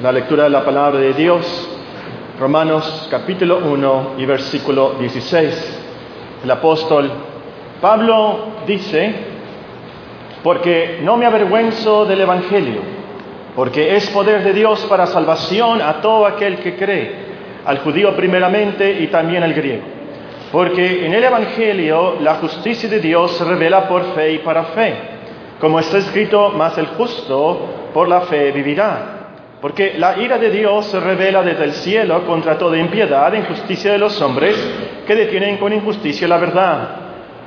La lectura de la palabra de Dios, Romanos capítulo 1 y versículo 16. El apóstol Pablo dice, porque no me avergüenzo del Evangelio, porque es poder de Dios para salvación a todo aquel que cree, al judío primeramente y también al griego. Porque en el Evangelio la justicia de Dios se revela por fe y para fe, como está escrito, más el justo por la fe vivirá. Porque la ira de Dios se revela desde el cielo contra toda impiedad e injusticia de los hombres que detienen con injusticia la verdad.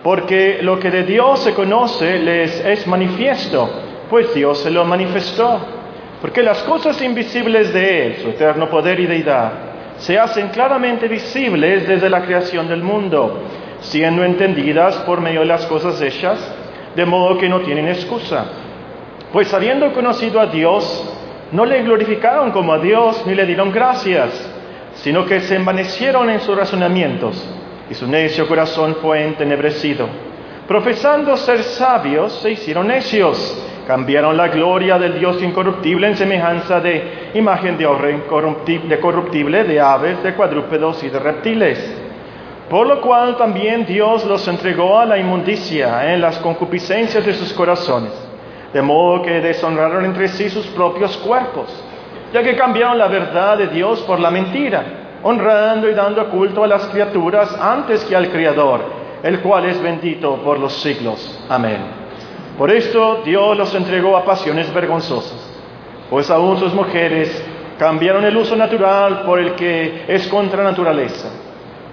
Porque lo que de Dios se conoce les es manifiesto, pues Dios se lo manifestó. Porque las cosas invisibles de Él, su eterno poder y deidad, se hacen claramente visibles desde la creación del mundo, siendo entendidas por medio de las cosas hechas, de modo que no tienen excusa. Pues habiendo conocido a Dios, no le glorificaron como a Dios ni le dieron gracias, sino que se envanecieron en sus razonamientos y su necio corazón fue entenebrecido. Profesando ser sabios, se hicieron necios, cambiaron la gloria del Dios incorruptible en semejanza de imagen de oro de corruptible, de aves, de cuadrúpedos y de reptiles. Por lo cual también Dios los entregó a la inmundicia en las concupiscencias de sus corazones de modo que deshonraron entre sí sus propios cuerpos, ya que cambiaron la verdad de Dios por la mentira, honrando y dando culto a las criaturas antes que al Creador, el cual es bendito por los siglos. Amén. Por esto Dios los entregó a pasiones vergonzosas, pues aún sus mujeres cambiaron el uso natural por el que es contra naturaleza.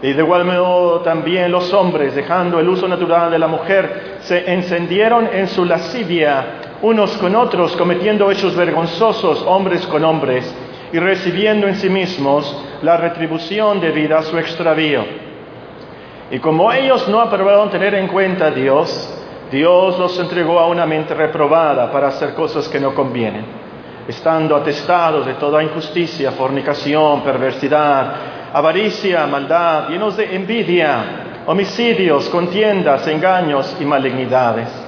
Y de igual modo también los hombres, dejando el uso natural de la mujer, se encendieron en su lascivia unos con otros, cometiendo hechos vergonzosos hombres con hombres, y recibiendo en sí mismos la retribución debida a su extravío. Y como ellos no aprobaron tener en cuenta a Dios, Dios los entregó a una mente reprobada para hacer cosas que no convienen, estando atestados de toda injusticia, fornicación, perversidad, avaricia, maldad, llenos de envidia, homicidios, contiendas, engaños y malignidades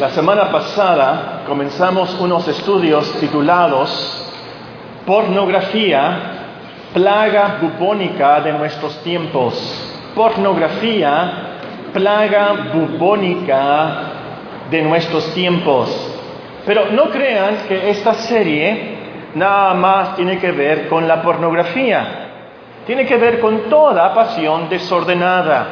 La semana pasada comenzamos unos estudios titulados Pornografía, plaga bubónica de nuestros tiempos. Pornografía, plaga bubónica de nuestros tiempos. Pero no crean que esta serie nada más tiene que ver con la pornografía. Tiene que ver con toda pasión desordenada.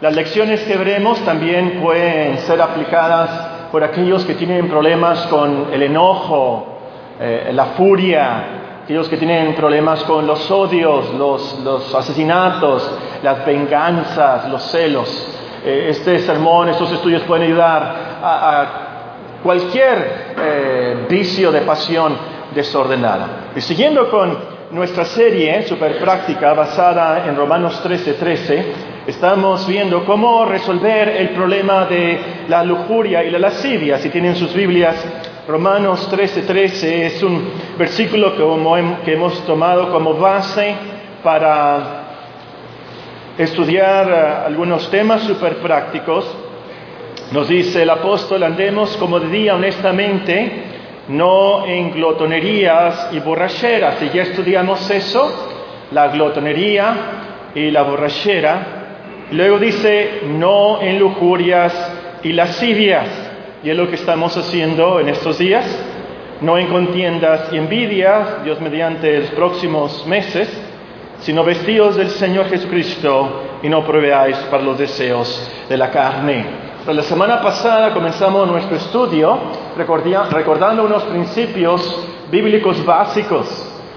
Las lecciones que veremos también pueden ser aplicadas por aquellos que tienen problemas con el enojo, eh, la furia, aquellos que tienen problemas con los odios, los, asesinatos, las venganzas, los celos. Eh, este sermón, estos estudios pueden ayudar a, cualquier eh, vicio de pasión desordenada. Y siguiendo con nuestra serie super práctica basada en Romanos 13:13, 13, Estamos viendo cómo resolver el problema de la lujuria y la lascivia. Si tienen sus Biblias, Romanos 13:13 13 es un versículo que hemos tomado como base para estudiar eh, algunos temas súper prácticos. Nos dice el apóstol, andemos como de día honestamente, no en glotonerías y borracheras. Y ya estudiamos eso, la glotonería y la borrachera Luego dice, no en lujurias y lascivias. Y es lo que estamos haciendo en estos días. No en contiendas y envidias, Dios mediante los próximos meses, sino vestidos del Señor Jesucristo y no proveáis para los deseos de la carne. la semana pasada comenzamos nuestro estudio recordando unos principios bíblicos básicos.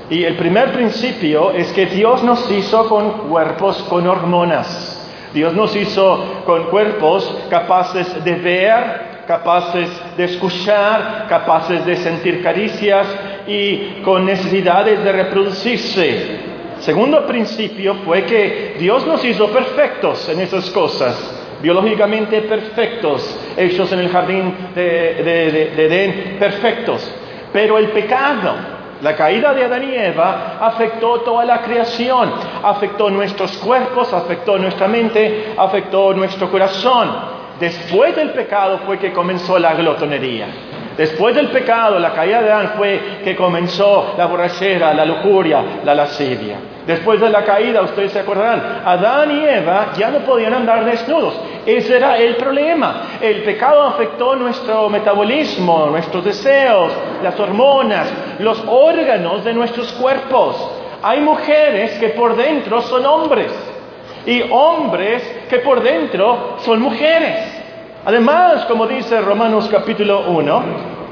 Y el primer principio es que Dios nos hizo con cuerpos con hormonas. Dios nos hizo con cuerpos capaces de ver, capaces de escuchar, capaces de sentir caricias, y con necesidades de reproducirse. Segundo principio fue que Dios nos hizo perfectos en esas cosas biológicamente perfectos, hechos en el jardín de, Edén, perfectos. Pero el pecado, la caída de Adán y Eva afectó toda la creación, afectó nuestros cuerpos, afectó nuestra mente, afectó nuestro corazón. Después del pecado fue que comenzó la glotonería. Después del pecado, la caída de Adán fue que comenzó la borrachera, la lujuria, la lascivia. Después de la caída, ustedes se acordarán, Adán y Eva ya no podían andar desnudos. Ese era el problema. El pecado afectó nuestro metabolismo, nuestros deseos, las hormonas, los órganos de nuestros cuerpos. Hay mujeres que por dentro son hombres y hombres que por dentro son mujeres. Además, como dice Romanos capítulo 1,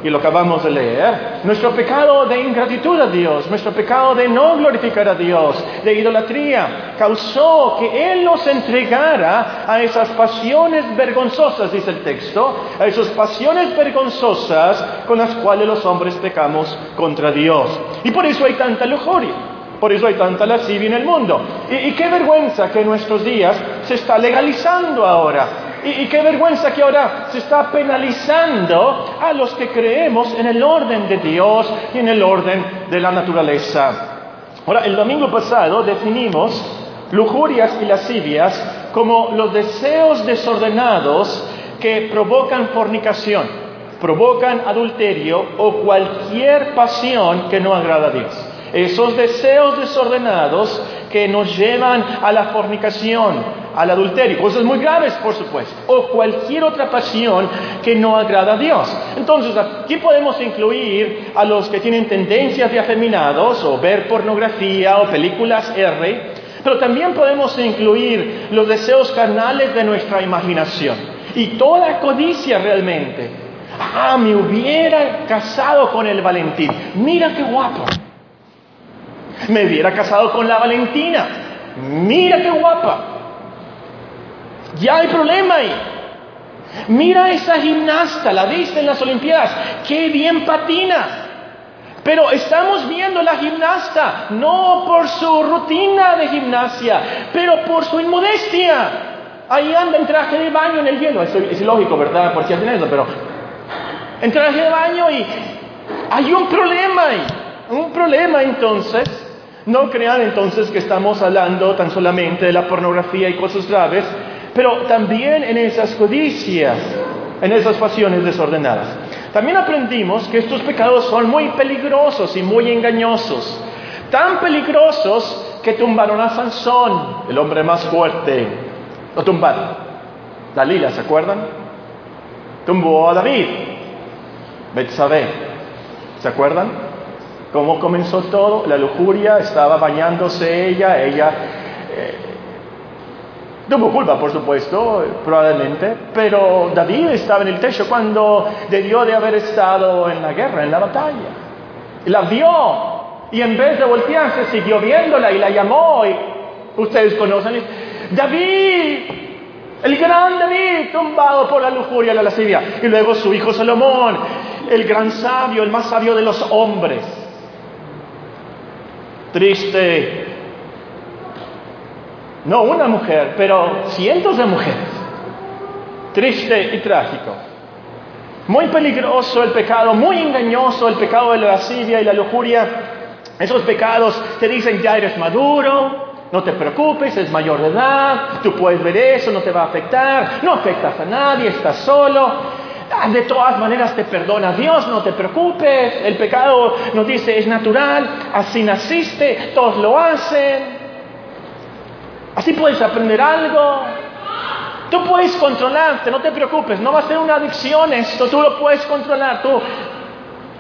y lo acabamos de leer, nuestro pecado de ingratitud a Dios, nuestro pecado de no glorificar a Dios, de idolatría, causó que Él nos entregara a esas pasiones vergonzosas, dice el texto, a esas pasiones vergonzosas con las cuales los hombres pecamos contra Dios. Y por eso hay tanta lujuria. Por eso hay tanta lascivia en el mundo. Y, y, qué vergüenza que en nuestros días se está legalizando ahora. Y, qué vergüenza que ahora se está penalizando a los que creemos en el orden de Dios y en el orden de la naturaleza. Ahora, el domingo pasado definimos lujurias y lascivias como los deseos desordenados que provocan fornicación, provocan adulterio o cualquier pasión que no agrada a Dios. Esos deseos desordenados que nos llevan a la fornicación, al adulterio, cosas muy graves, por supuesto, o cualquier otra pasión que no agrada a Dios. Entonces, aquí podemos incluir a los que tienen tendencias de afeminados, o ver pornografía, o películas R, pero también podemos incluir los deseos carnales de nuestra imaginación y toda codicia realmente. Ah, me hubiera casado con el Valentín. Mira qué guapo me hubiera casado con la Valentina. Mira qué guapa. Ya hay problema ahí. Mira esa gimnasta, la viste en las Olimpiadas, qué bien patina. Pero estamos viendo la gimnasta no por su rutina de gimnasia, pero por su inmodestia. Ahí anda en traje de baño en el hielo. Es, lógico, ¿verdad? Porque hacen eso, pero en traje de baño y hay un problema ahí. Un problema entonces no crean entonces que estamos hablando tan solamente de la pornografía y cosas graves, pero también en esas codicias, en esas pasiones desordenadas. También aprendimos que estos pecados son muy peligrosos y muy engañosos. Tan peligrosos que tumbaron a Sansón, el hombre más fuerte. Lo tumbaron. Dalila, ¿se acuerdan? Tumbó a David. Betsabé. ¿Se acuerdan? ¿Cómo comenzó todo? La lujuria, estaba bañándose ella, ella eh, tuvo culpa, por supuesto, probablemente, pero David estaba en el techo cuando debió de haber estado en la guerra, en la batalla. La vio y en vez de voltearse siguió viéndola y la llamó y ustedes conocen, David, el gran David, tumbado por la lujuria y la lascivia. Y luego su hijo Salomón, el gran sabio, el más sabio de los hombres triste. No una mujer, pero cientos de mujeres. Triste y trágico. Muy peligroso el pecado, muy engañoso el pecado de la lascivia y la lujuria. Esos pecados te dicen ya eres maduro, no te preocupes, es mayor de edad, tú puedes ver eso, no te va a afectar, no afectas a nadie, estás solo. Ah, de todas maneras te perdona Dios, no te preocupes. El pecado nos dice es natural, así naciste, todos lo hacen. Así puedes aprender algo. Tú puedes controlarte, no te preocupes, no va a ser una adicción esto, tú lo puedes controlar, tú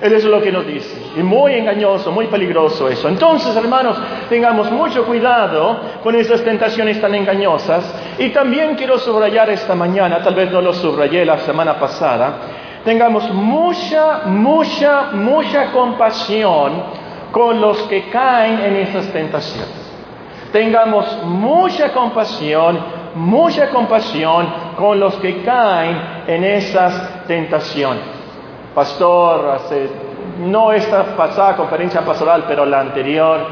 eso es lo que nos dice. Y muy engañoso, muy peligroso eso. Entonces, hermanos, tengamos mucho cuidado con esas tentaciones tan engañosas. Y también quiero subrayar esta mañana, tal vez no lo subrayé la semana pasada, tengamos mucha, mucha, mucha compasión con los que caen en esas tentaciones. Tengamos mucha compasión, mucha compasión con los que caen en esas tentaciones. Pastor no esta pasada conferencia pastoral, pero la anterior,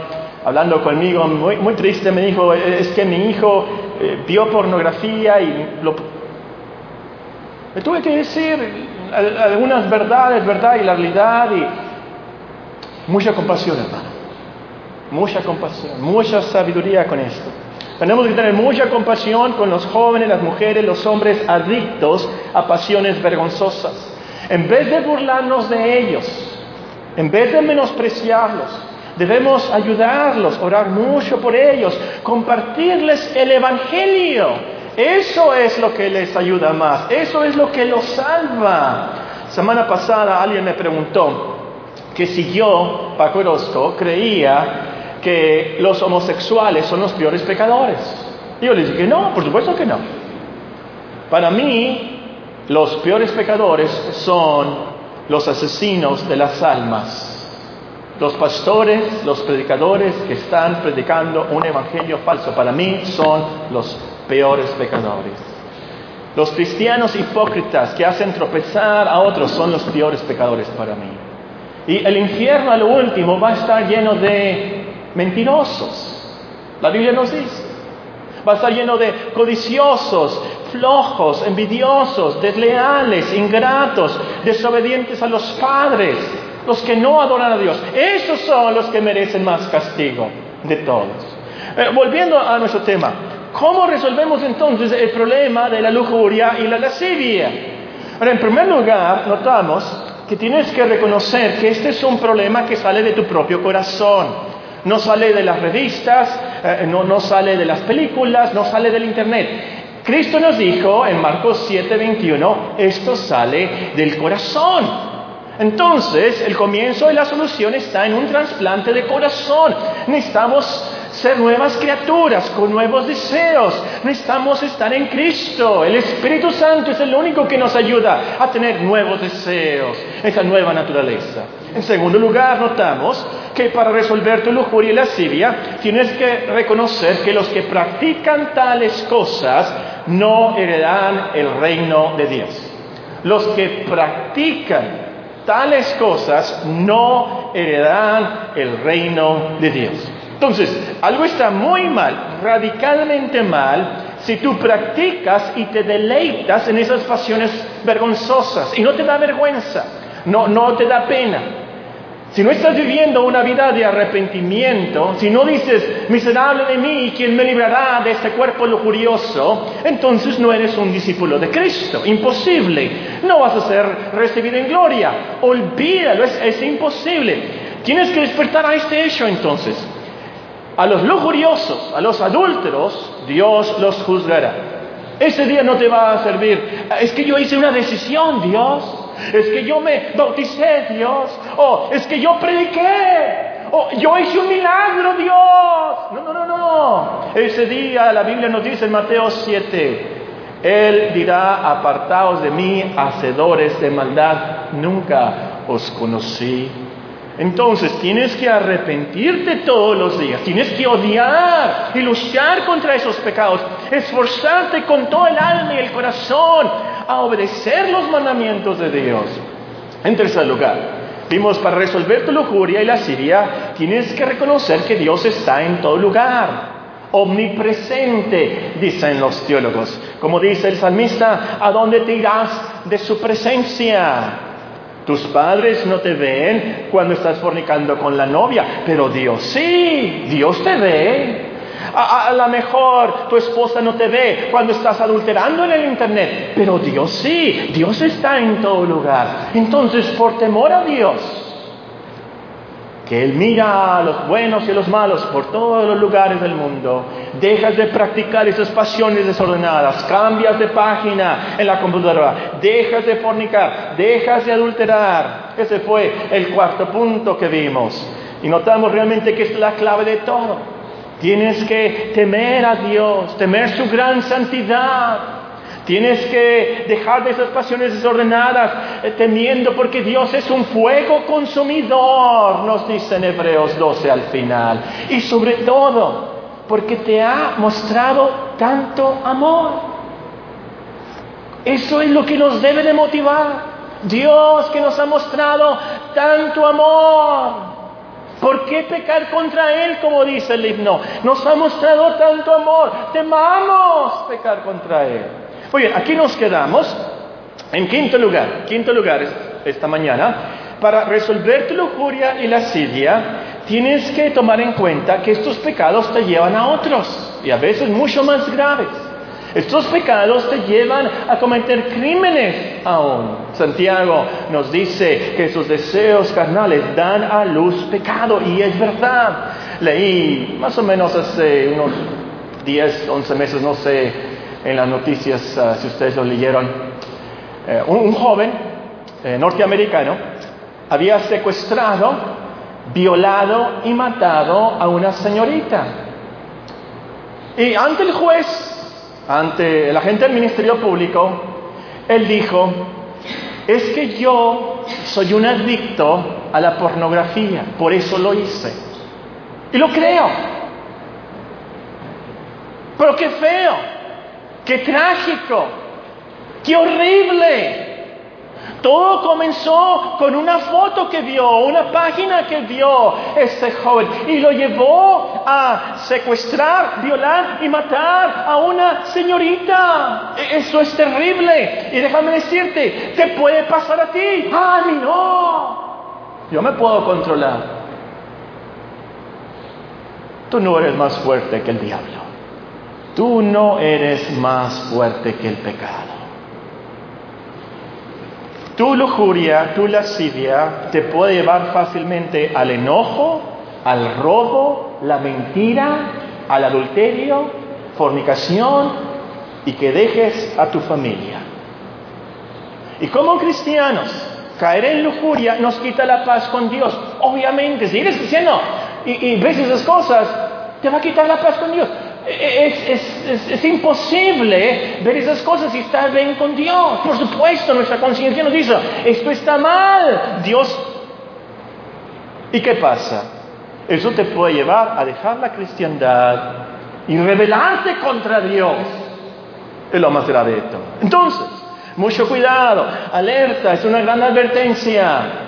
hablando conmigo, muy, triste, me dijo, es que mi hijo eh, vio pornografía y lo... Me tuve que decir algunas verdades, verdad y la realidad y mucha compasión, hermano. Mucha compasión, mucha sabiduría con esto. Tenemos que tener mucha compasión con los jóvenes, las mujeres, los hombres adictos a pasiones vergonzosas. En vez de burlarnos de ellos, en vez de menospreciarlos, debemos ayudarlos, orar mucho por ellos, compartirles el Evangelio. Eso es lo que les ayuda más, eso es lo que los salva. Semana pasada alguien me preguntó que si yo, Paco Orozco, creía que los homosexuales son los peores pecadores. Y yo les dije, no, por supuesto que no. Para mí, los peores pecadores son los asesinos de las almas. Los pastores, los predicadores que están predicando un evangelio falso, para mí son los peores pecadores. Los cristianos hipócritas que hacen tropezar a otros son los peores pecadores para mí. Y el infierno a lo último va a estar lleno de mentirosos. La Biblia nos dice. Va a estar lleno de codiciosos, flojos, envidiosos, desleales, ingratos, desobedientes a los padres, los que no adoran a Dios. Esos son los que merecen más castigo de todos. Eh, volviendo a nuestro tema, ¿cómo resolvemos entonces el problema de la lujuria y la lascivia? En primer lugar, notamos que tienes que reconocer que este es un problema que sale de tu propio corazón no sale de las revistas, eh, no, no sale de las películas, no sale del Internet. Cristo nos dijo en Marcos 7:21, esto sale del corazón. Entonces, el comienzo de la solución está en un trasplante de corazón. Necesitamos ser nuevas criaturas con nuevos deseos. Necesitamos estar en Cristo. El Espíritu Santo es el único que nos ayuda a tener nuevos deseos, esa nueva naturaleza. En segundo lugar, notamos que para resolver tu lujuria y lascivia tienes que reconocer que los que practican tales cosas no heredarán el reino de Dios. Los que practican tales cosas no heredarán el reino de Dios. Entonces, algo está muy mal, radicalmente mal, si tú practicas y te deleitas en esas pasiones vergonzosas y no te da vergüenza, no, no te da pena. Si no estás viviendo una vida de arrepentimiento, si no dices, miserable de mí, ¿quién me librará de este cuerpo lujurioso? Entonces no eres un discípulo de Cristo. Imposible. No vas a ser recibido en gloria. Olvídalo, es, es imposible. Tienes que despertar a este hecho entonces. A los lujuriosos, a los adúlteros, Dios los juzgará. Ese día no te va a servir. Es que yo hice una decisión, Dios. Es que yo me bauticé, Dios. Oh, es que yo prediqué. Oh, yo hice un milagro, Dios. No, no, no, no. Ese día la Biblia nos dice en Mateo 7. Él dirá, apartaos de mí, hacedores de maldad, nunca os conocí. Entonces tienes que arrepentirte todos los días, tienes que odiar y luchar contra esos pecados, esforzarte con todo el alma y el corazón a obedecer los mandamientos de Dios. En tercer lugar, vimos para resolver tu lujuria y la siria, tienes que reconocer que Dios está en todo lugar omnipresente, dicen los teólogos. Como dice el salmista, ¿a dónde te irás de su presencia? Tus padres no te ven cuando estás fornicando con la novia, pero Dios sí, Dios te ve. A, lo mejor tu esposa no te ve cuando estás adulterando en el internet, pero Dios sí, Dios está en todo lugar. Entonces, por temor a Dios, que Él mira a los buenos y a los malos por todos los lugares del mundo. Dejas de practicar esas pasiones desordenadas, cambias de página en la computadora, dejas de fornicar, dejas de adulterar. Ese fue el cuarto punto que vimos. Y notamos realmente que es la clave de todo. Tienes que temer a Dios, temer su gran santidad. Tienes que dejar de esas pasiones desordenadas, eh, temiendo porque Dios es un fuego consumidor, nos dice en Hebreos 12 al final. Y sobre todo, porque te ha mostrado tanto amor. Eso es lo que nos debe de motivar. Dios que nos ha mostrado tanto amor. ¿Por qué pecar contra Él, como dice el himno? Nos ha mostrado tanto amor. Temamos pecar contra Él. Muy bien, aquí nos quedamos. En quinto lugar, quinto lugar esta mañana, para resolver tu lujuria y la lascivia, tienes que tomar en cuenta que estos pecados te llevan a otros, y a veces mucho más graves. Estos pecados te llevan a cometer crímenes aún. Santiago nos dice que sus deseos carnales dan a luz pecado y es verdad. Leí más o menos hace unos 10, 11 meses, no sé, en las noticias ah, si ustedes lo leyeron, eh, un, joven eh, norteamericano había secuestrado, violado y matado a una señorita. Y ante el juez ante la gente del Ministerio Público, él dijo, es que yo soy un adicto a la pornografía, por eso lo hice. Y lo creo. Pero qué feo, qué trágico, qué horrible. Todo comenzó con una foto que vio, una página que vio este joven y lo llevó a secuestrar, violar y matar a una señorita. E, eso es terrible. Y déjame decirte, te puede pasar a ti. A mí no. Yo me puedo controlar. Tú no eres más fuerte que el diablo. Tú no eres más fuerte que el pecado. Tu lujuria, tu lascivia te puede llevar fácilmente al enojo, al robo, la mentira, al adulterio, fornicación y que dejes a tu familia. Y como cristianos, caer en lujuria nos quita la paz con Dios. Obviamente, si eres cristiano y, y ves esas cosas, te va a quitar la paz con Dios. Es, imposible ver esas cosas y estar bien con Dios. Por supuesto, nuestra conciencia nos dice, esto está mal. Dios... ¿Y qué pasa? Eso te puede llevar a dejar la cristiandad y rebelarte contra Dios. Es lo más grave de todo. Entonces, mucho cuidado, alerta, es una gran advertencia.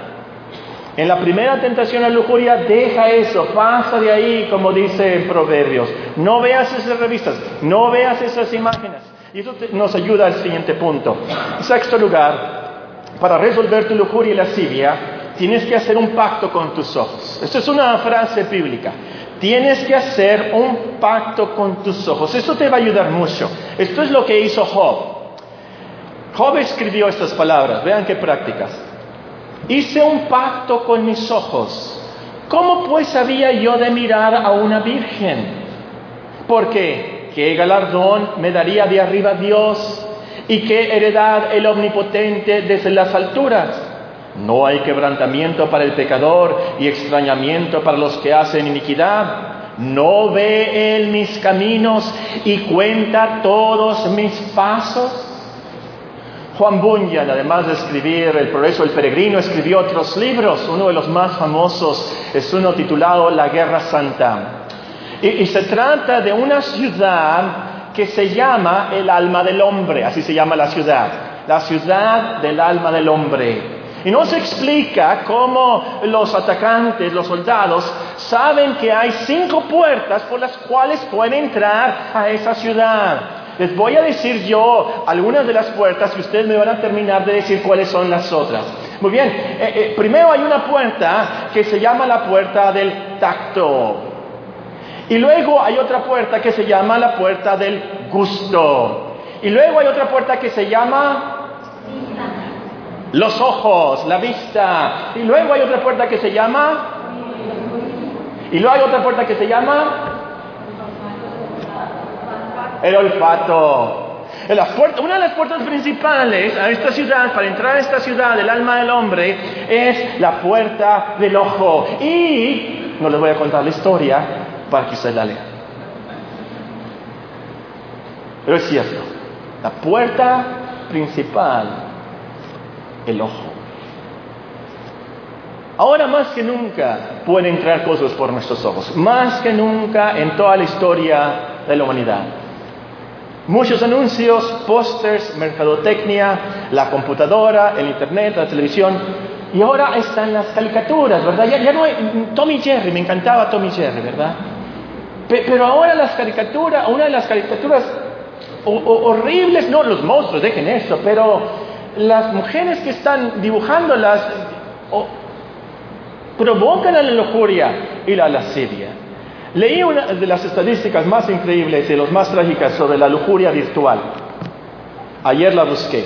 En la primera tentación a lujuria, deja eso, pasa de ahí, como dice en Proverbios. No veas esas revistas, no veas esas imágenes. Y eso nos ayuda al siguiente punto. Sexto lugar, para resolver tu lujuria y lascivia, tienes que hacer un pacto con tus ojos. Esto es una frase bíblica. Tienes que hacer un pacto con tus ojos. Esto te va a ayudar mucho. Esto es lo que hizo Job. Job escribió estas palabras. Vean qué prácticas hice un pacto con mis ojos. ¿Cómo pues había yo de mirar a una virgen? Porque qué galardón me daría de arriba Dios y qué heredad el omnipotente desde las alturas. No hay quebrantamiento para el pecador y extrañamiento para los que hacen iniquidad. No ve él mis caminos y cuenta todos mis pasos. Juan Bunyan, además de escribir El progreso del peregrino, escribió otros libros. Uno de los más famosos es uno titulado La Guerra Santa. Y, se trata de una ciudad que se llama el alma del hombre, así se llama la ciudad, la ciudad del alma del hombre. Y no se explica cómo los atacantes, los soldados, saben que hay cinco puertas por las cuales pueden entrar a esa ciudad. Les voy a decir yo algunas de las puertas que ustedes me van a terminar de decir cuáles son las otras. Muy bien, eh, eh, primero hay una puerta que se llama la puerta del tacto. Y luego hay otra puerta que se llama la puerta del gusto. Y luego hay otra puerta que se llama los ojos, la vista. Y luego hay otra puerta que se llama... Y luego hay otra puerta que se llama el olfato. una de las puertas principales a esta ciudad, para entrar a esta ciudad del alma del hombre, es la puerta del ojo. Y no les voy a contar la historia para que ustedes la lean. Pero es cierto, la puerta principal, el ojo. Ahora más que nunca pueden entrar cosas por nuestros ojos, más que nunca en toda la historia de la humanidad. Muchos anuncios, pósters, mercadotecnia, la computadora, el internet, la televisión, Y ahora están las caricaturas, ¿verdad? Ya, ya no hay, Tommy Jerry, me encantaba Tommy Jerry, ¿verdad? Pero ahora las caricaturas, una de las caricaturas horribles, no los monstruos, dejen eso, pero las mujeres que están dibujándolas provocan a la lujuria y la lascivia. Leí una de las estadísticas más increíbles y las más trágicas sobre la lujuria virtual. Ayer la busqué.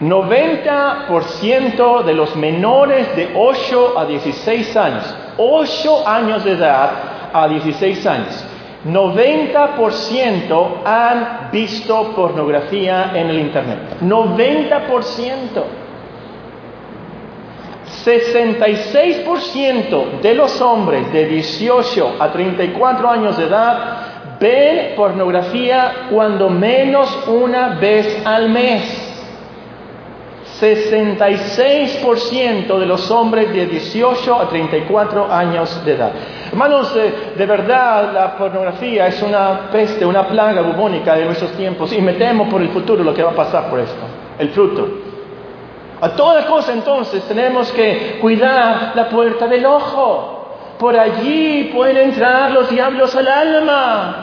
90% de los menores de 8 a 16 años, 8 años de edad a 16 años, 90% han visto pornografía en el Internet. 90%. 66% de los hombres de 18 a 34 años de edad ven pornografía cuando menos una vez al mes. 66% de los hombres de 18 a 34 años de edad. Hermanos, de, de, verdad la pornografía es una peste, una plaga bubónica de nuestros tiempos y me temo por el futuro lo que va a pasar por esto, el fruto. A toda cosa entonces tenemos que cuidar la puerta del ojo. Por allí pueden entrar los diablos al alma.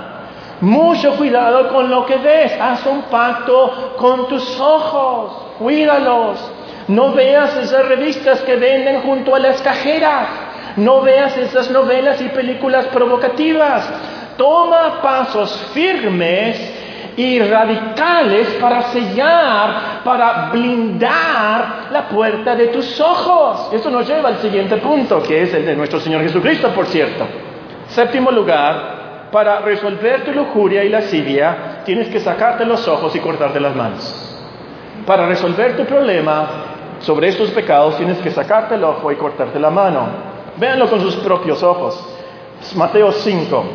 Mucho cuidado con lo que ves. Haz un pacto con tus ojos. Cuídalos. No veas esas revistas que venden junto a las cajeras. No veas esas novelas y películas provocativas. Toma pasos firmes y radicales para sellar, para blindar la puerta de tus ojos. Eso nos lleva al siguiente punto, que es el de nuestro Señor Jesucristo, por cierto. Séptimo lugar, para resolver tu lujuria y lascivia, tienes que sacarte los ojos y cortarte las manos. Para resolver tu problema sobre estos pecados, tienes que sacarte el ojo y cortarte la mano. Véanlo con sus propios ojos. Mateo 5,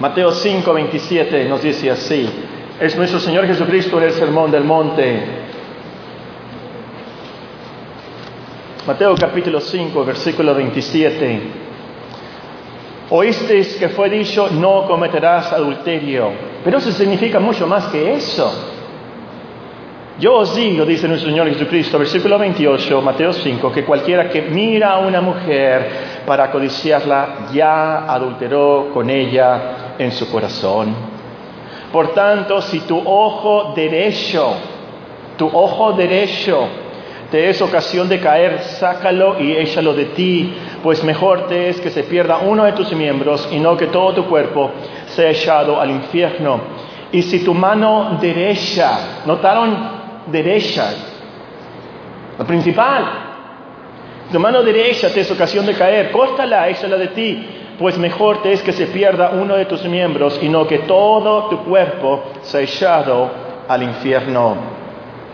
Mateo 5, 27 nos dice así. Es nuestro Señor Jesucristo en el Sermón del Monte. Mateo capítulo 5, versículo 27. Oísteis que fue dicho, no cometerás adulterio. Pero eso significa mucho más que eso. Yo os digo, dice nuestro Señor Jesucristo, versículo 28, Mateo 5, que cualquiera que mira a una mujer para codiciarla ya adulteró con ella en su corazón. Por tanto, si tu ojo derecho, tu ojo derecho te es ocasión de caer, sácalo y échalo de ti, pues mejor te es que se pierda uno de tus miembros y no que todo tu cuerpo sea echado al infierno. Y si tu mano derecha, notaron derecha, la principal, tu mano derecha te es ocasión de caer, córtala, échala de ti, pues mejor te es que se pierda uno de tus miembros y no que todo tu cuerpo sea echado al infierno.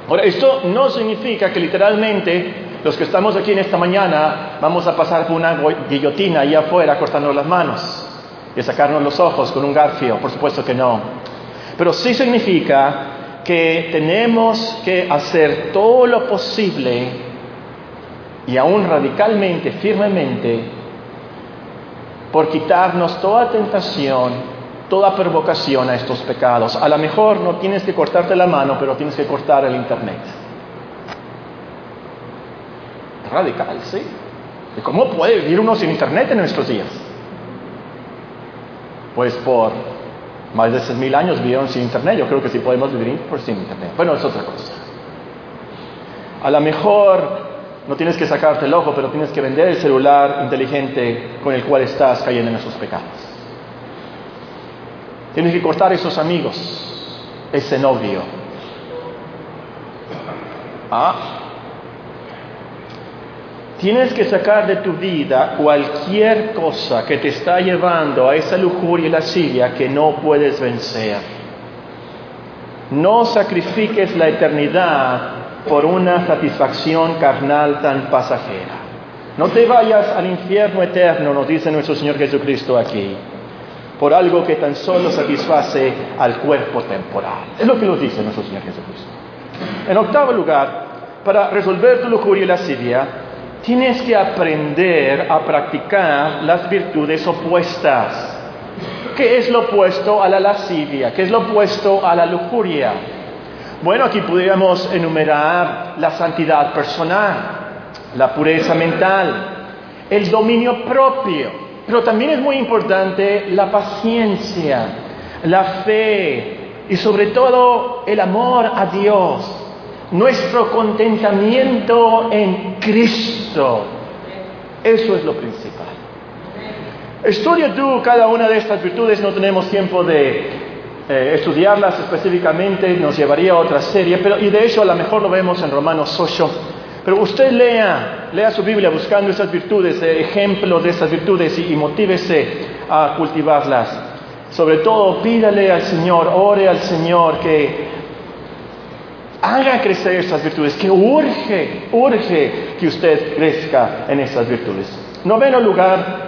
Ahora, esto no significa que literalmente los que estamos aquí en esta mañana vamos a pasar por una guillotina allá afuera cortando las manos y sacarnos los ojos con un garfio, por supuesto que no. Pero sí significa que tenemos que hacer todo lo posible y aún radicalmente, firmemente, por quitarnos toda tentación, toda provocación a estos pecados. A lo mejor no tienes que cortarte la mano, pero tienes que cortar el Internet. Radical, ¿sí? ¿Y cómo puede vivir uno sin Internet en nuestros días? Pues por más de seis mil años vivieron sin Internet. Yo creo que sí podemos vivir por sin Internet. Bueno, es otra cosa. A lo mejor no tienes que sacarte el ojo, pero tienes que vender el celular inteligente con el cual estás cayendo en esos pecados. Tienes que cortar esos amigos, ese novio. ¿Ah? Tienes que sacar de tu vida cualquier cosa que te está llevando a esa lujuria y lascivia que no puedes vencer. No sacrifiques la eternidad por una satisfacción carnal tan pasajera. No te vayas al infierno eterno, nos dice nuestro Señor Jesucristo aquí, por algo que tan solo satisface al cuerpo temporal. Es lo que nos dice nuestro Señor Jesucristo. En octavo lugar, para resolver tu lujuria y lascivia, tienes que aprender a practicar las virtudes opuestas. ¿Qué es lo opuesto a la lascivia? ¿Qué es lo opuesto a la lujuria? Bueno, aquí podríamos enumerar la santidad personal. la pureza mental, el dominio propio, pero también es muy importante la paciencia, la fe y sobre todo el amor a Dios, nuestro contentamiento en Cristo. Eso es lo principal. Estudia tú cada una de estas virtudes, no tenemos tiempo de eh, estudiarlas específicamente, nos llevaría a otra serie, pero, y de hecho a lo mejor lo vemos en Romanos 8. Pero usted lea, lea su Biblia buscando esas virtudes, eh, ejemplos de esas virtudes y, y motívese a cultivarlas. Sobre todo, pídale al Señor, ore al Señor que haga crecer esas virtudes, que urge, urge que usted crezca en esas virtudes. Noveno lugar,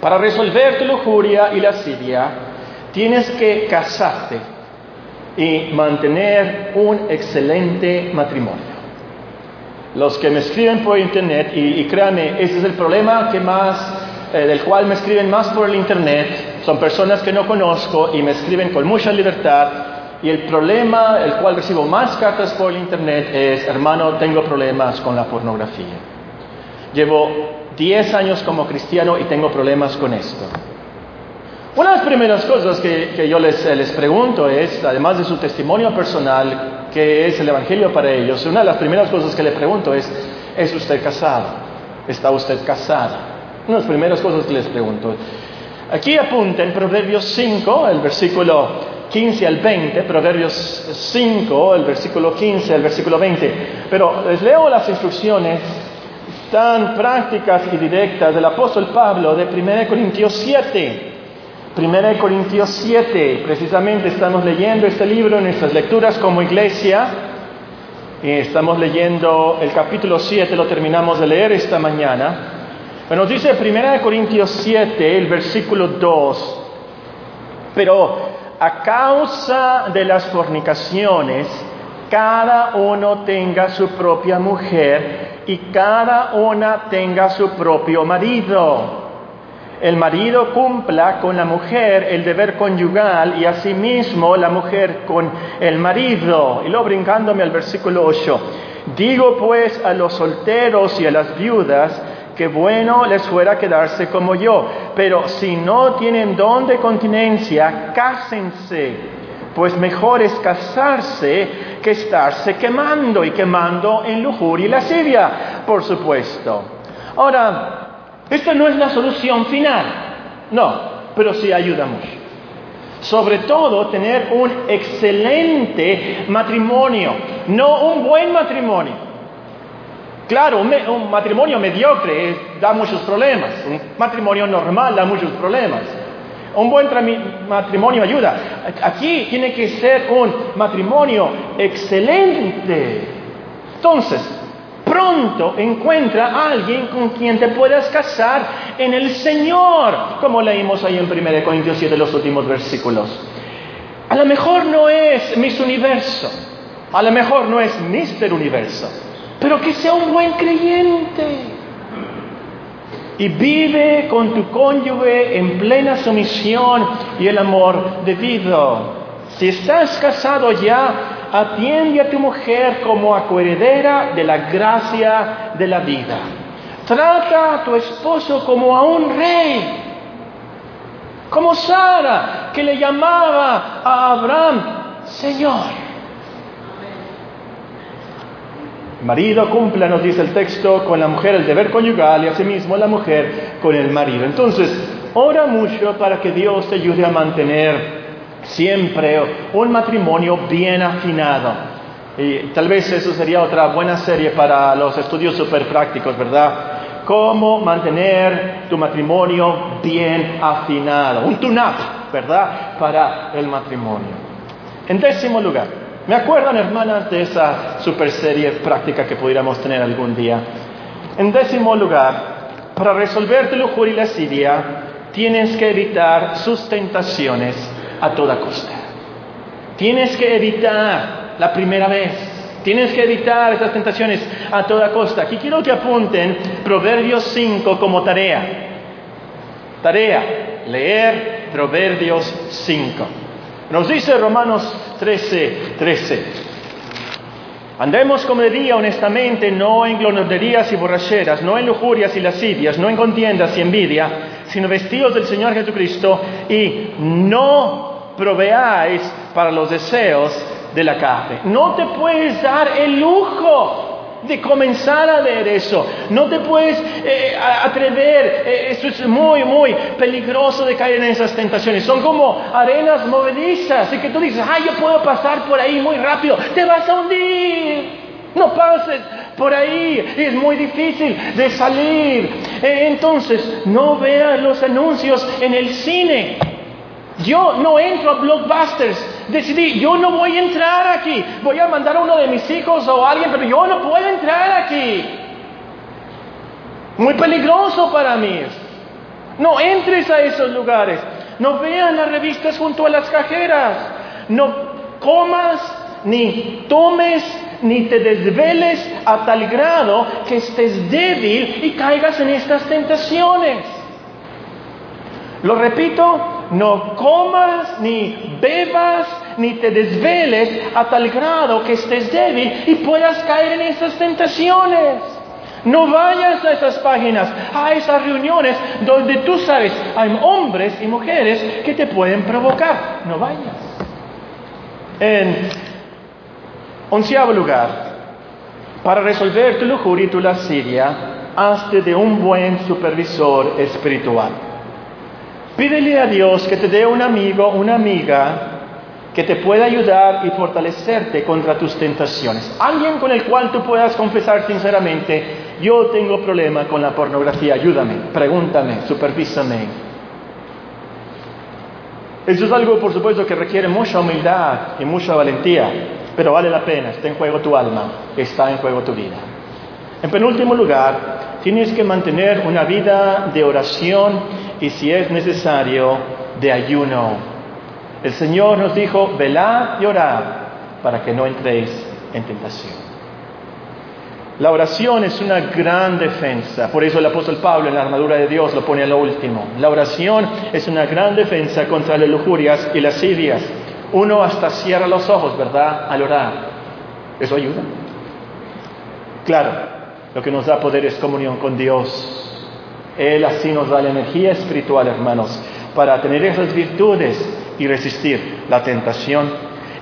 para resolver tu lujuria y lascivia, tienes que casarte y mantener un excelente matrimonio. Los que me escriben por internet, y, créanme, ese es el problema que más, eh, del cual me escriben más por el internet, son personas que no conozco y me escriben con mucha libertad. Y el problema, el cual recibo más cartas por el internet, es, hermano, tengo problemas con la pornografía. Llevo 10 años como cristiano y tengo problemas con esto. Una de las primeras cosas que, yo les, les, pregunto es, además de su testimonio personal, que es el Evangelio para ellos, una de las primeras cosas que le pregunto es, ¿es usted casado? ¿Está usted casada? Una de las primeras cosas que les pregunto. Aquí apunta en Proverbios 5, el versículo 15 al 20, Proverbios 5, el versículo 15 al versículo 20. Pero les leo las instrucciones tan prácticas y directas del apóstol Pablo de 1 Corintios 7. 1 Corintios 7, precisamente estamos leyendo este libro en nuestras lecturas como iglesia. Y estamos leyendo el capítulo 7, lo terminamos de leer esta mañana. Nos dice 1 Corintios 7, el versículo 2. Pero a causa de las fornicaciones, cada uno tenga su propia mujer y cada una tenga su propio marido. El marido cumpla con la mujer el deber conyugal y asimismo la mujer con el marido. Y luego brincándome al versículo 8. Digo pues a los solteros y a las viudas que bueno les fuera quedarse como yo, pero si no tienen don de continencia, cásense, pues mejor es casarse que estarse quemando y quemando en lujuria y lascivia, por supuesto. Ahora, esta no es la solución final, no, pero sí ayuda mucho. Sobre todo tener un excelente matrimonio, no un buen matrimonio. Claro, un, matrimonio mediocre da muchos problemas, un matrimonio normal da muchos problemas. Un buen matrimonio ayuda. Aquí tiene que ser un matrimonio excelente. Entonces, pronto encuentra a alguien con quien te puedas casar en el Señor, como leímos ahí en 1 Corintios 7, los últimos versículos. A lo mejor no es Miss Universo, a lo mejor no es Mister Universo, pero que sea un buen creyente y vive con tu cónyuge en plena sumisión y el amor debido. Si estás casado ya, atiende a tu mujer como a coheredera de la gracia de la vida. Trata a tu esposo como a un rey, como Sara, que le llamaba a Abraham Señor. marido cumpla, nos dice el texto, con la mujer el deber conyugal y asimismo la mujer con el marido. Entonces, ora mucho para que Dios te ayude a mantener siempre un matrimonio bien afinado. Y tal vez eso sería otra buena serie para los estudios super prácticos, ¿verdad? Cómo mantener tu matrimonio bien afinado. Un tune-up, ¿verdad? Para el matrimonio. En décimo lugar, ¿Me acuerdan, hermanas, de esa super serie práctica que pudiéramos tener algún día? En décimo lugar, para resolver tu lujuria y lascivia, tienes que evitar sus tentaciones a toda costa. Tienes que evitar la primera vez. Tienes que evitar esas tentaciones a toda costa. Aquí quiero que apunten Proverbios 5 como tarea. Tarea, leer Proverbios 5. Nos dice Romanos 13, 13. Andemos como de día honestamente, no en glotonerías y borracheras, no en lujurias y lascivias, no en contiendas y envidia, sino vestidos del Señor Jesucristo y no proveáis para los deseos de la carne. No te puedes dar el lujo de comenzar a ver eso. No te puedes eh, atrever, eh, eso es muy, muy peligroso de caer en esas tentaciones. Son como arenas movedizas y que tú dices, ay, yo puedo pasar por ahí muy rápido, te vas a hundir. No pases por ahí, es muy difícil de salir. Eh, entonces, no veas los anuncios en el cine. Yo no entro a blockbusters. Decidí, yo no voy a entrar aquí. Voy a mandar a uno de mis hijos o a alguien, pero yo no puedo entrar aquí. Muy peligroso para mí. No entres a esos lugares. No vean las revistas junto a las cajeras. No comas, ni tomes, ni te desveles a tal grado que estés débil y caigas en estas tentaciones. Lo repito, no comas, ni bebas, ni te desveles a tal grado que estés débil y puedas caer en esas tentaciones. No vayas a esas páginas, a esas reuniones donde tú sabes, hay hombres y mujeres que te pueden provocar. No vayas. En onceavo lugar, para resolver tu lujuria y tu lascivia, hazte de un buen supervisor espiritual. Pídele a Dios que te dé un amigo, una amiga que te pueda ayudar y fortalecerte contra tus tentaciones. Alguien con el cual tú puedas confesar sinceramente, yo tengo problema con la pornografía, ayúdame, pregúntame, supervísame. Eso es algo, por supuesto, que requiere mucha humildad y mucha valentía, pero vale la pena, está en juego tu alma, está en juego tu vida. En penúltimo lugar, tienes que mantener una vida de oración y si es necesario, de ayuno. El Señor nos dijo, velad y orad para que no entréis en tentación. La oración es una gran defensa, por eso el apóstol Pablo en la armadura de Dios lo pone a lo último. La oración es una gran defensa contra las lujurias y las idias. Uno hasta cierra los ojos, ¿verdad? Al orar. Eso ayuda. Claro, lo que nos da poder es comunión con Dios. Él así nos da la energía espiritual, hermanos, para tener esas virtudes y resistir la tentación.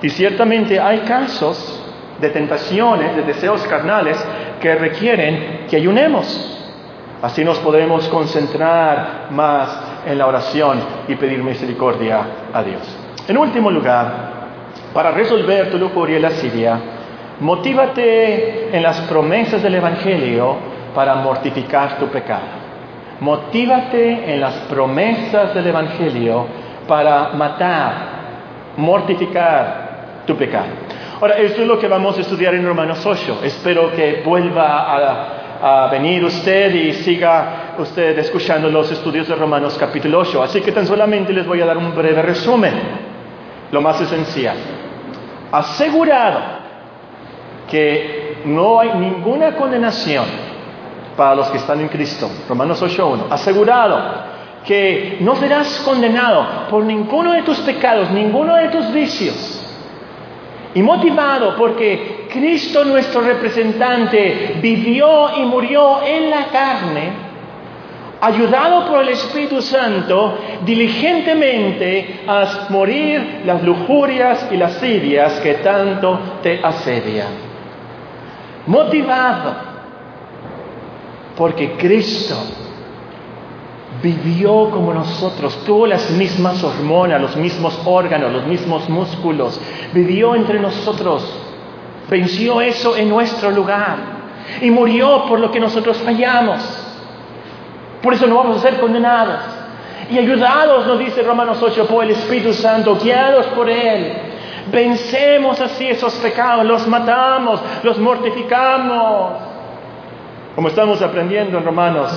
Y ciertamente hay casos de tentaciones, de deseos carnales, que requieren que ayunemos. Así nos podemos concentrar más en la oración y pedir misericordia a Dios. En último lugar, para resolver tu lujuria y la lascivia, motívate en las promesas del Evangelio para mortificar tu pecado. Motívate en las promesas del Evangelio para matar, mortificar tu pecado. Ahora, eso es lo que vamos a estudiar en Romanos 8. Espero que vuelva a, a, venir usted y siga usted escuchando los estudios de Romanos capítulo 8. Así que tan solamente les voy a dar un breve resumen, lo más esencial. Asegurado que no hay ninguna condenación para los que están en Cristo. Romanos 8.1. Asegurado que no serás condenado por ninguno de tus pecados, ninguno de tus vicios. Y motivado porque Cristo nuestro representante vivió y murió en la carne, ayudado por el Espíritu Santo, diligentemente a morir las lujurias y las lascivias que tanto te asedian. Motivado porque Cristo vivió como nosotros, tuvo las mismas hormonas, los mismos órganos, los mismos músculos, vivió entre nosotros, venció eso en nuestro lugar y murió por lo que nosotros fallamos. Por eso no vamos a ser condenados. Y ayudados, nos dice Romanos 8, por el Espíritu Santo, guiados por Él. Vencemos así esos pecados, los matamos, los mortificamos como estamos aprendiendo en Romanos,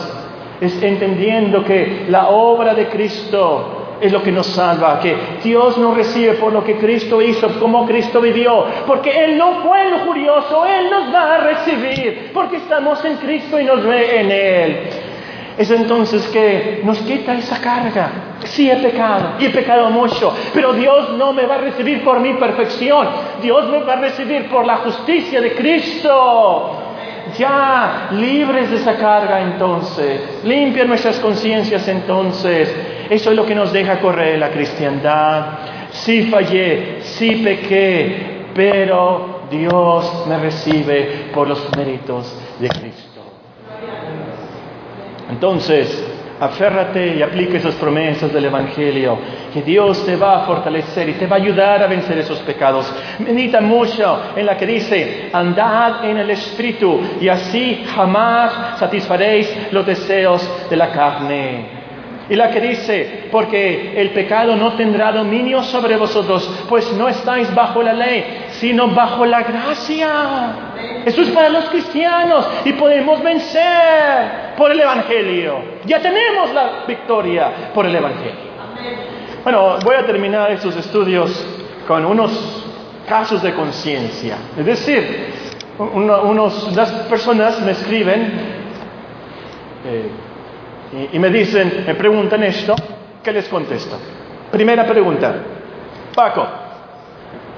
es entendiendo que la obra de Cristo es lo que nos salva, que Dios nos recibe por lo que Cristo hizo, como Cristo vivió, porque Él no fue lujurioso, Él nos va a recibir, porque estamos en Cristo y nos ve en Él. es entonces que nos quita esa carga. Sí he pecado y he pecado mucho, pero Dios no me va a recibir por mi perfección, Dios me va a recibir por la justicia de Cristo. Ya, libres de esa carga entonces, limpian nuestras conciencias entonces. Eso es lo que nos deja correr la cristiandad. Sí fallé, sí pequé, pero Dios me recibe por los méritos de Cristo. Entonces, aférrate y aplica esas promesas del Evangelio, que Dios te va a fortalecer y te va a ayudar a vencer esos pecados. Medita mucho en la que dice, andad en el Espíritu y así jamás satisfaréis los deseos de la carne. Y la que dice, porque el pecado no tendrá dominio sobre vosotros, pues no estáis bajo la ley, sino bajo la gracia. Eso es para los cristianos y podemos vencer por el Evangelio. Ya tenemos la victoria por el Evangelio. Bueno, voy a terminar estos estudios con unos casos de conciencia. Es decir, unos, las personas me escriben eh, y, me dicen, me preguntan esto, ¿qué les contesto? Primera pregunta, Paco,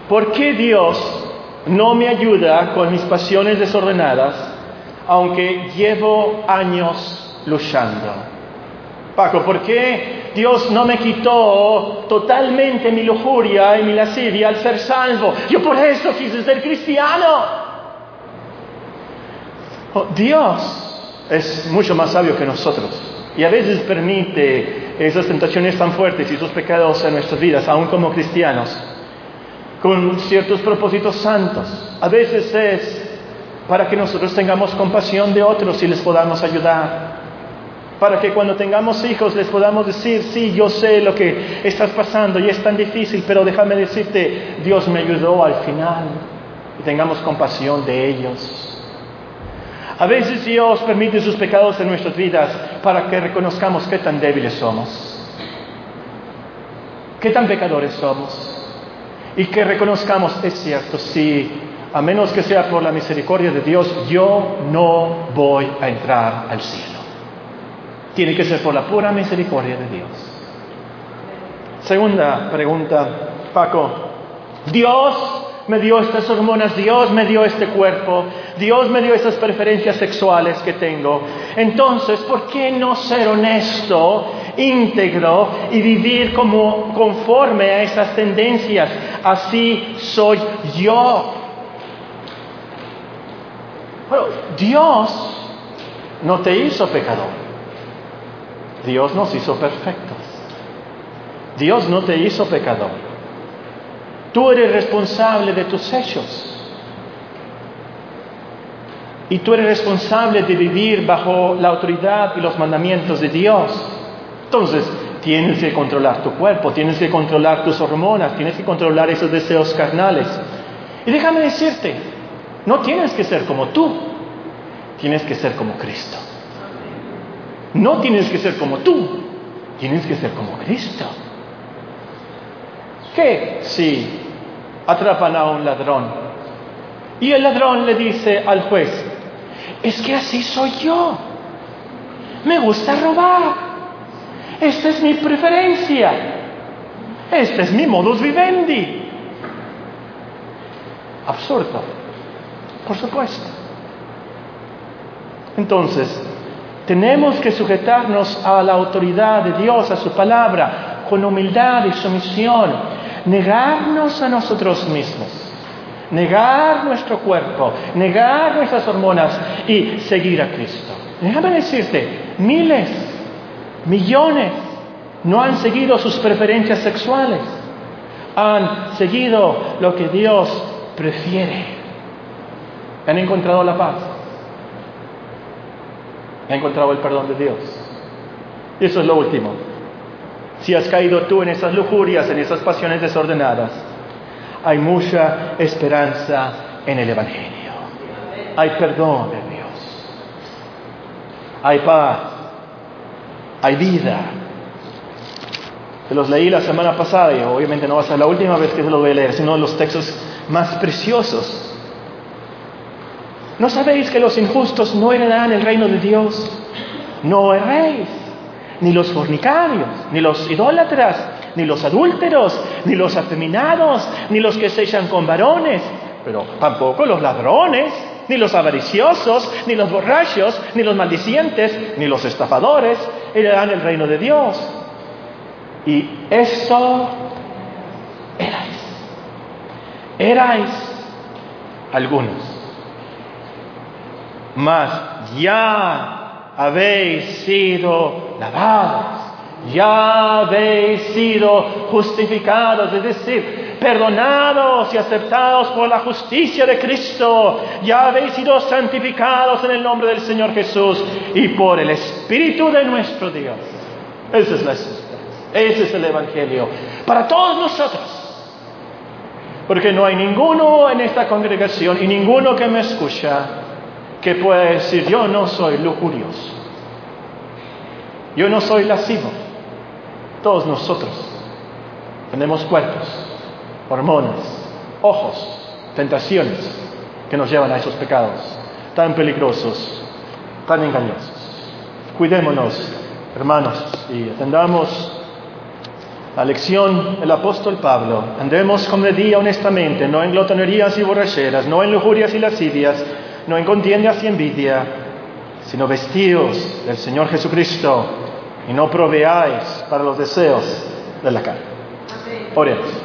¿por qué Dios no me ayuda con mis pasiones desordenadas, aunque llevo años luchando? Paco, ¿por qué Dios no me quitó totalmente mi lujuria y mi lascivia al ser salvo? Yo por eso quise ser cristiano. Oh, Dios es mucho más sabio que nosotros. Y a veces permite esas tentaciones tan fuertes y esos pecados en nuestras vidas, aún como cristianos, con ciertos propósitos santos. A veces es para que nosotros tengamos compasión de otros y les podamos ayudar. Para que cuando tengamos hijos les podamos decir, sí, yo sé lo que estás pasando y es tan difícil, pero déjame decirte, Dios me ayudó al final. Y tengamos compasión de ellos. A veces Dios permite sus pecados en nuestras vidas para que reconozcamos qué tan débiles somos, qué tan pecadores somos y que reconozcamos, es cierto, sí, a menos que sea por la misericordia de Dios, yo no voy a entrar al cielo. Tiene que ser por la pura misericordia de Dios. Segunda pregunta, Paco. Dios me dio estas hormonas, Dios me dio este cuerpo, Dios me dio esas preferencias sexuales que tengo. Entonces, ¿por qué no ser honesto, íntegro y vivir como conforme a esas tendencias? Así soy yo. Bueno, Dios no te hizo pecador. Dios nos hizo perfectos. Dios no te hizo pecador. Tú eres responsable de tus hechos. Y tú eres responsable de vivir bajo la autoridad y los mandamientos de Dios. Entonces, tienes que controlar tu cuerpo, tienes que controlar tus hormonas, tienes que controlar esos deseos carnales. Y déjame decirte, no tienes que ser como tú, tienes que ser como Cristo. No tienes que ser como tú, tienes que ser como Cristo. ¿Qué si atrapan a un ladrón. Y el ladrón le dice al juez, es que así soy yo. Me gusta robar. Esta es mi preferencia. Este es mi modus vivendi. Absurdo. Por supuesto. Entonces, tenemos que sujetarnos a la autoridad de Dios, a su palabra, con humildad y sumisión negarnos a nosotros mismos, negar nuestro cuerpo, negar nuestras hormonas y seguir a Cristo. Déjame decirte, miles, millones no han seguido sus preferencias sexuales, han seguido lo que Dios prefiere. Han encontrado la paz, han encontrado el perdón de Dios. Eso es lo último. Si has caído tú en esas lujurias, en esas pasiones desordenadas, hay mucha esperanza en el Evangelio. Hay perdón de Dios. Hay paz. Hay vida. Se los leí la semana pasada y obviamente no va a ser la última vez que se los voy a leer, sino los textos más preciosos. ¿No sabéis que los injustos no heredarán el reino de Dios? no erréis, ni los fornicarios, ni los idólatras, ni los adúlteros, ni los afeminados, ni los que se echan con varones, pero tampoco los ladrones, ni los avariciosos, ni los borrachos, ni los maldicientes, ni los estafadores heredarán el reino de Dios. Y esto erais. Erais algunos. Mas ya habéis sido lavados, ya habéis sido justificados, es decir, perdonados y aceptados por la justicia de Cristo, ya habéis sido santificados en el nombre del Señor Jesús y por el Espíritu de nuestro Dios. Esa es la ese es el Evangelio para todos nosotros. Porque no hay ninguno en esta congregación y ninguno que me escucha que pueda decir, yo no soy lujurioso, yo no soy lascivo. Todos nosotros tenemos cuerpos, hormonas, ojos, tentaciones que nos llevan a esos pecados tan peligrosos, tan engañosos. Cuidémonos, hermanos, y atendamos la lección del apóstol Pablo, andemos como de día honestamente, no en glotonerías y borracheras, no en lujurias y lascivias, no en contiendas y envidia, sino vestidos del Señor Jesucristo y no proveáis para los deseos de la carne. Oremos.